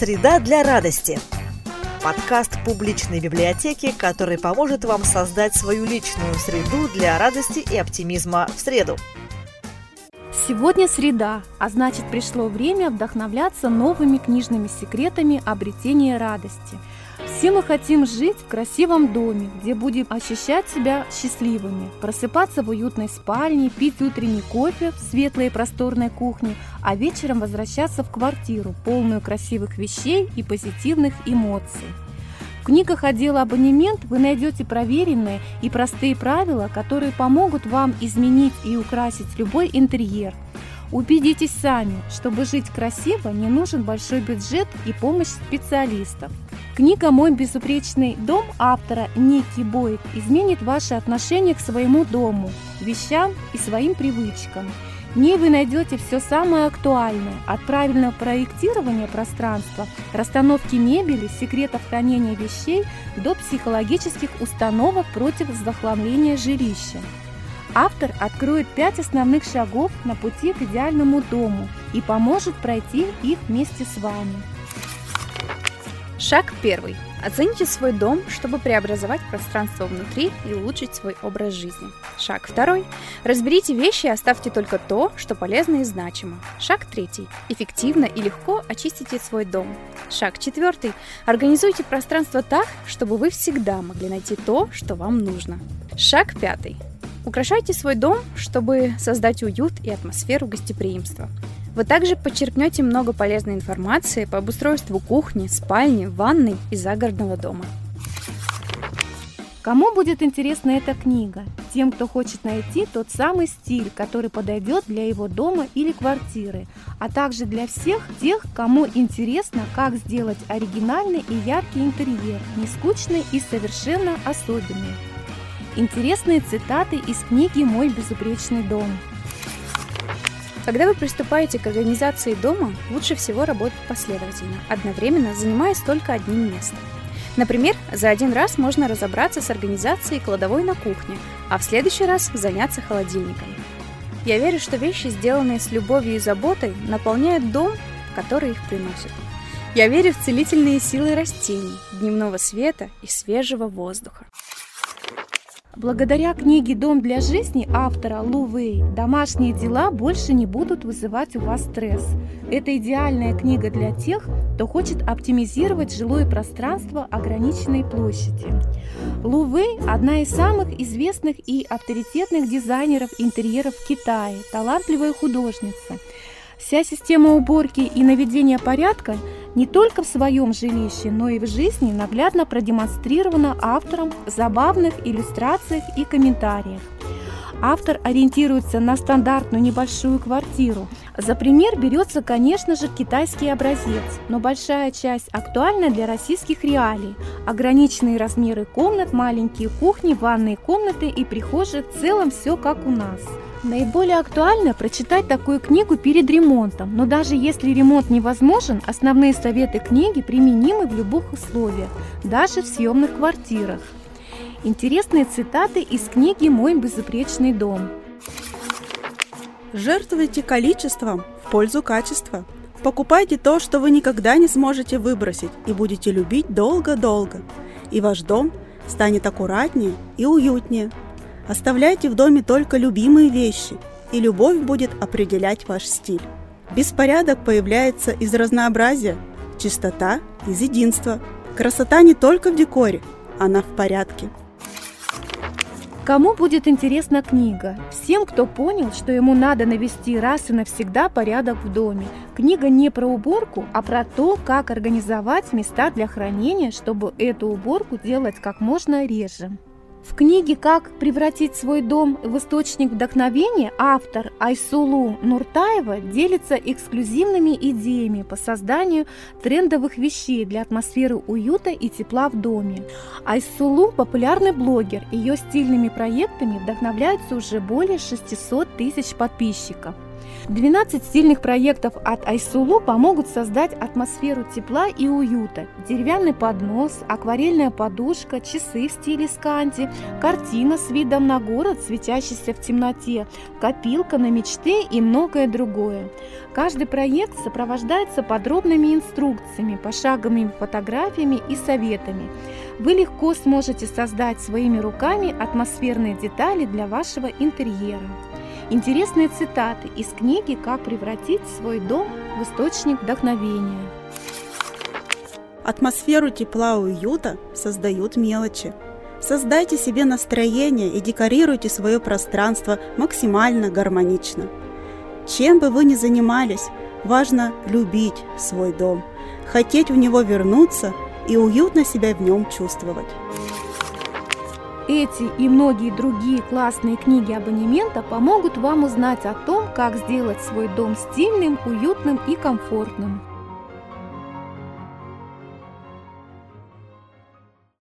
Среда для радости. Подкаст публичной библиотеки, который поможет вам создать свою личную среду для радости и оптимизма в среду. Сегодня среда, а значит пришло время вдохновляться новыми книжными секретами обретения радости – все мы хотим жить в красивом доме, где будем ощущать себя счастливыми, просыпаться в уютной спальне, пить утренний кофе в светлой и просторной кухне, а вечером возвращаться в квартиру, полную красивых вещей и позитивных эмоций. В книгах отдела абонемент вы найдете проверенные и простые правила, которые помогут вам изменить и украсить любой интерьер. Убедитесь сами, чтобы жить красиво, не нужен большой бюджет и помощь специалистов. Книга «Мой безупречный дом» автора Ники Бойт изменит ваше отношение к своему дому, вещам и своим привычкам. В ней вы найдете все самое актуальное, от правильного проектирования пространства, расстановки мебели, секретов хранения вещей до психологических установок против захламления жилища. Автор откроет пять основных шагов на пути к идеальному дому и поможет пройти их вместе с вами. Шаг первый. Оцените свой дом, чтобы преобразовать пространство внутри и улучшить свой образ жизни. Шаг второй. Разберите вещи и оставьте только то, что полезно и значимо. Шаг третий. Эффективно и легко очистите свой дом. Шаг четвертый. Организуйте пространство так, чтобы вы всегда могли найти то, что вам нужно. Шаг пятый. Украшайте свой дом, чтобы создать уют и атмосферу гостеприимства. Вы также подчеркнете много полезной информации по обустройству кухни, спальни, ванной и загородного дома. Кому будет интересна эта книга? Тем, кто хочет найти тот самый стиль, который подойдет для его дома или квартиры, а также для всех тех, кому интересно, как сделать оригинальный и яркий интерьер, не скучный и совершенно особенный. Интересные цитаты из книги «Мой безупречный дом». Когда вы приступаете к организации дома, лучше всего работать последовательно, одновременно занимаясь только одним местом. Например, за один раз можно разобраться с организацией кладовой на кухне, а в следующий раз заняться холодильником. Я верю, что вещи, сделанные с любовью и заботой, наполняют дом, который их приносит. Я верю в целительные силы растений, дневного света и свежего воздуха. Благодаря книге «Дом для жизни» автора Лу Вэй домашние дела больше не будут вызывать у вас стресс. Это идеальная книга для тех, кто хочет оптимизировать жилое пространство ограниченной площади. Лу Вэй – одна из самых известных и авторитетных дизайнеров интерьеров в Китае, талантливая художница. Вся система уборки и наведения порядка – не только в своем жилище, но и в жизни наглядно продемонстрировано автором в забавных иллюстрациях и комментариях. Автор ориентируется на стандартную небольшую квартиру. За пример берется, конечно же, китайский образец, но большая часть актуальна для российских реалий. Ограниченные размеры комнат, маленькие кухни, ванные комнаты и прихожие в целом все как у нас. Наиболее актуально прочитать такую книгу перед ремонтом, но даже если ремонт невозможен, основные советы книги применимы в любых условиях, даже в съемных квартирах. Интересные цитаты из книги «Мой безупречный дом». Жертвуйте количеством в пользу качества. Покупайте то, что вы никогда не сможете выбросить и будете любить долго-долго. И ваш дом станет аккуратнее и уютнее – Оставляйте в доме только любимые вещи, и любовь будет определять ваш стиль. Беспорядок появляется из разнообразия, чистота – из единства. Красота не только в декоре, она в порядке. Кому будет интересна книга? Всем, кто понял, что ему надо навести раз и навсегда порядок в доме. Книга не про уборку, а про то, как организовать места для хранения, чтобы эту уборку делать как можно реже. В книге «Как превратить свой дом в источник вдохновения» автор Айсулу Нуртаева делится эксклюзивными идеями по созданию трендовых вещей для атмосферы уюта и тепла в доме. Айсулу – популярный блогер, ее стильными проектами вдохновляются уже более 600 тысяч подписчиков. 12 стильных проектов от Айсулу помогут создать атмосферу тепла и уюта. Деревянный поднос, акварельная подушка, часы в стиле сканди, картина с видом на город, светящийся в темноте, копилка на мечты и многое другое. Каждый проект сопровождается подробными инструкциями, пошаговыми фотографиями и советами. Вы легко сможете создать своими руками атмосферные детали для вашего интерьера. Интересные цитаты из книги «Как превратить свой дом в источник вдохновения». Атмосферу тепла и уюта создают мелочи. Создайте себе настроение и декорируйте свое пространство максимально гармонично. Чем бы вы ни занимались, важно любить свой дом, хотеть в него вернуться и уютно себя в нем чувствовать. Эти и многие другие классные книги абонемента помогут вам узнать о том, как сделать свой дом стильным, уютным и комфортным.